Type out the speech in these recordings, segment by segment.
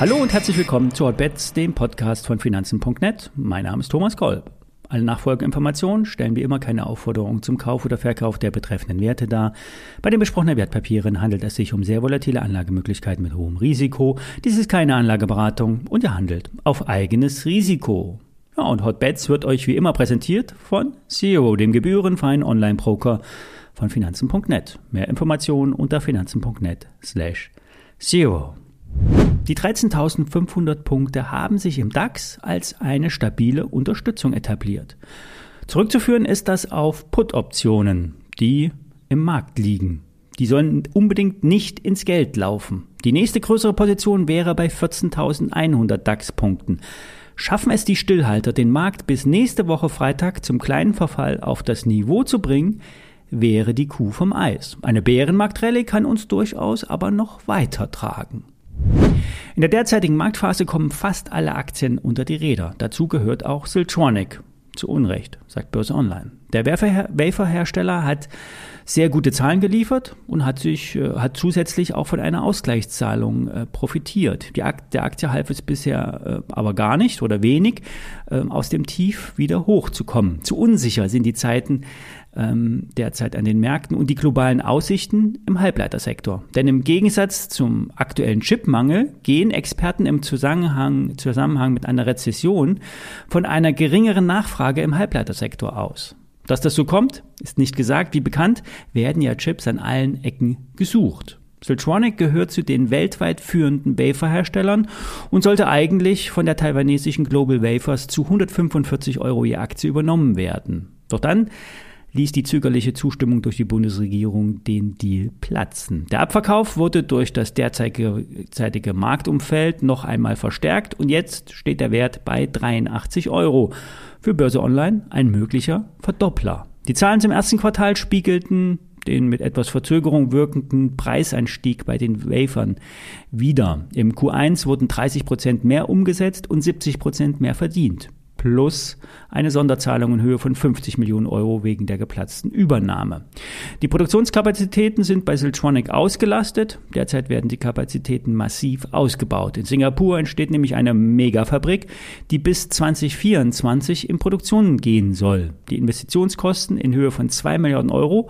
Hallo und herzlich willkommen zu Hotbets, dem Podcast von Finanzen.net. Mein Name ist Thomas Kolb. Alle nachfolgenden Informationen stellen wie immer keine Aufforderung zum Kauf oder Verkauf der betreffenden Werte dar. Bei den besprochenen Wertpapieren handelt es sich um sehr volatile Anlagemöglichkeiten mit hohem Risiko. Dies ist keine Anlageberatung und ihr handelt auf eigenes Risiko. Ja, und Hotbets wird euch wie immer präsentiert von Zero, dem gebührenfreien Online-Broker von Finanzen.net. Mehr Informationen unter Finanzen.net slash Zero. Die 13.500 Punkte haben sich im DAX als eine stabile Unterstützung etabliert. Zurückzuführen ist das auf Put-Optionen, die im Markt liegen. Die sollen unbedingt nicht ins Geld laufen. Die nächste größere Position wäre bei 14.100 DAX-Punkten. Schaffen es die Stillhalter, den Markt bis nächste Woche Freitag zum kleinen Verfall auf das Niveau zu bringen, wäre die Kuh vom Eis. Eine Bärenmarktrallye kann uns durchaus aber noch weiter tragen. In der derzeitigen Marktphase kommen fast alle Aktien unter die Räder. Dazu gehört auch Siltronic. Zu Unrecht, sagt Börse Online. Der Waferhersteller hat sehr gute Zahlen geliefert und hat sich äh, hat zusätzlich auch von einer Ausgleichszahlung äh, profitiert. Die Akt, der Aktie half es bisher äh, aber gar nicht oder wenig äh, aus dem Tief wieder hochzukommen. Zu unsicher sind die Zeiten ähm, derzeit an den Märkten und die globalen Aussichten im Halbleitersektor. Denn im Gegensatz zum aktuellen Chipmangel gehen Experten im Zusammenhang, Zusammenhang mit einer Rezession von einer geringeren Nachfrage im Halbleitersektor aus. Dass das so kommt, ist nicht gesagt. Wie bekannt, werden ja Chips an allen Ecken gesucht. Siltronic gehört zu den weltweit führenden Waferherstellern und sollte eigentlich von der taiwanesischen Global Wafers zu 145 Euro je Aktie übernommen werden. Doch dann ließ die zögerliche Zustimmung durch die Bundesregierung den Deal platzen. Der Abverkauf wurde durch das derzeitige Marktumfeld noch einmal verstärkt und jetzt steht der Wert bei 83 Euro. Für Börse Online ein möglicher Verdoppler. Die Zahlen zum ersten Quartal spiegelten den mit etwas Verzögerung wirkenden Preisanstieg bei den Wafern wieder. Im Q1 wurden 30 Prozent mehr umgesetzt und 70 Prozent mehr verdient plus eine Sonderzahlung in Höhe von 50 Millionen Euro wegen der geplatzten Übernahme. Die Produktionskapazitäten sind bei Siltronic ausgelastet. Derzeit werden die Kapazitäten massiv ausgebaut. In Singapur entsteht nämlich eine Megafabrik, die bis 2024 in Produktion gehen soll. Die Investitionskosten in Höhe von 2 Milliarden Euro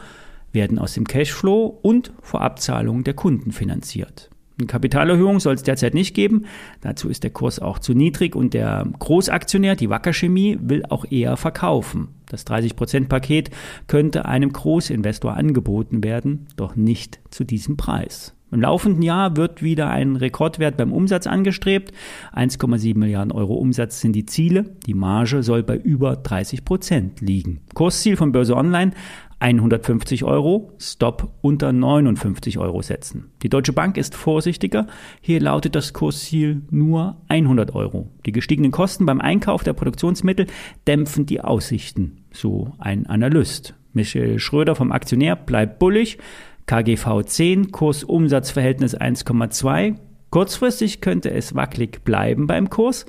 werden aus dem Cashflow und Vorabzahlungen der Kunden finanziert. Eine Kapitalerhöhung soll es derzeit nicht geben. Dazu ist der Kurs auch zu niedrig und der Großaktionär, die Wacker Chemie, will auch eher verkaufen. Das 30%-Paket könnte einem Großinvestor angeboten werden, doch nicht zu diesem Preis. Im laufenden Jahr wird wieder ein Rekordwert beim Umsatz angestrebt. 1,7 Milliarden Euro Umsatz sind die Ziele. Die Marge soll bei über 30 Prozent liegen. Kursziel von Börse Online 150 Euro, Stop unter 59 Euro setzen. Die Deutsche Bank ist vorsichtiger. Hier lautet das Kursziel nur 100 Euro. Die gestiegenen Kosten beim Einkauf der Produktionsmittel dämpfen die Aussichten, so ein Analyst. Michel Schröder vom Aktionär bleibt bullig. KGV 10, Kurs-Umsatz-Verhältnis 1,2. Kurzfristig könnte es wackelig bleiben beim Kurs,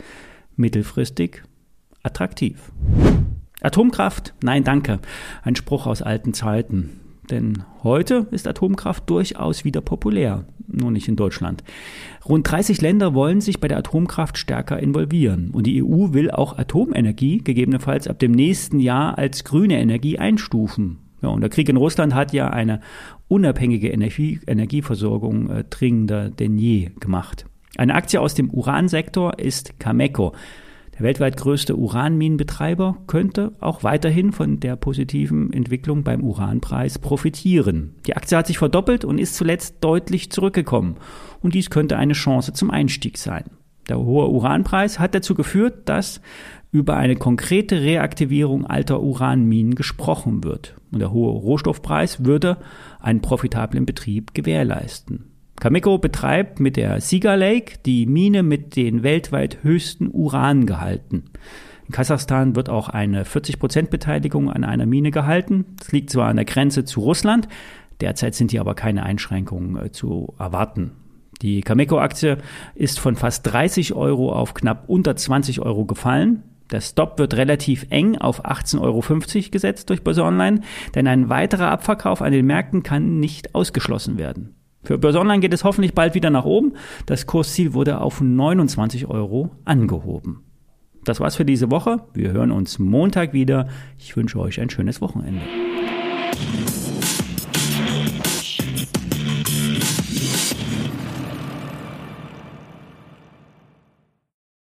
mittelfristig attraktiv. Atomkraft? Nein, danke. Ein Spruch aus alten Zeiten. Denn heute ist Atomkraft durchaus wieder populär, nur nicht in Deutschland. Rund 30 Länder wollen sich bei der Atomkraft stärker involvieren. Und die EU will auch Atomenergie gegebenenfalls ab dem nächsten Jahr als grüne Energie einstufen. Ja, und der Krieg in Russland hat ja eine unabhängige Energie, Energieversorgung äh, dringender denn je gemacht. Eine Aktie aus dem Uransektor ist Cameco. Der weltweit größte Uranminenbetreiber könnte auch weiterhin von der positiven Entwicklung beim Uranpreis profitieren. Die Aktie hat sich verdoppelt und ist zuletzt deutlich zurückgekommen. Und dies könnte eine Chance zum Einstieg sein. Der hohe Uranpreis hat dazu geführt, dass über eine konkrete Reaktivierung alter Uranminen gesprochen wird. Und der hohe Rohstoffpreis würde einen profitablen Betrieb gewährleisten. Cameco betreibt mit der Cigar Lake die Mine mit den weltweit höchsten Urangehalten. In Kasachstan wird auch eine 40% Beteiligung an einer Mine gehalten. Das liegt zwar an der Grenze zu Russland, derzeit sind hier aber keine Einschränkungen äh, zu erwarten. Die Cameco-Aktie ist von fast 30 Euro auf knapp unter 20 Euro gefallen. Der Stop wird relativ eng auf 18,50 Euro gesetzt durch Börse Online, denn ein weiterer Abverkauf an den Märkten kann nicht ausgeschlossen werden. Für Börse Online geht es hoffentlich bald wieder nach oben. Das Kursziel wurde auf 29 Euro angehoben. Das war's für diese Woche. Wir hören uns Montag wieder. Ich wünsche euch ein schönes Wochenende.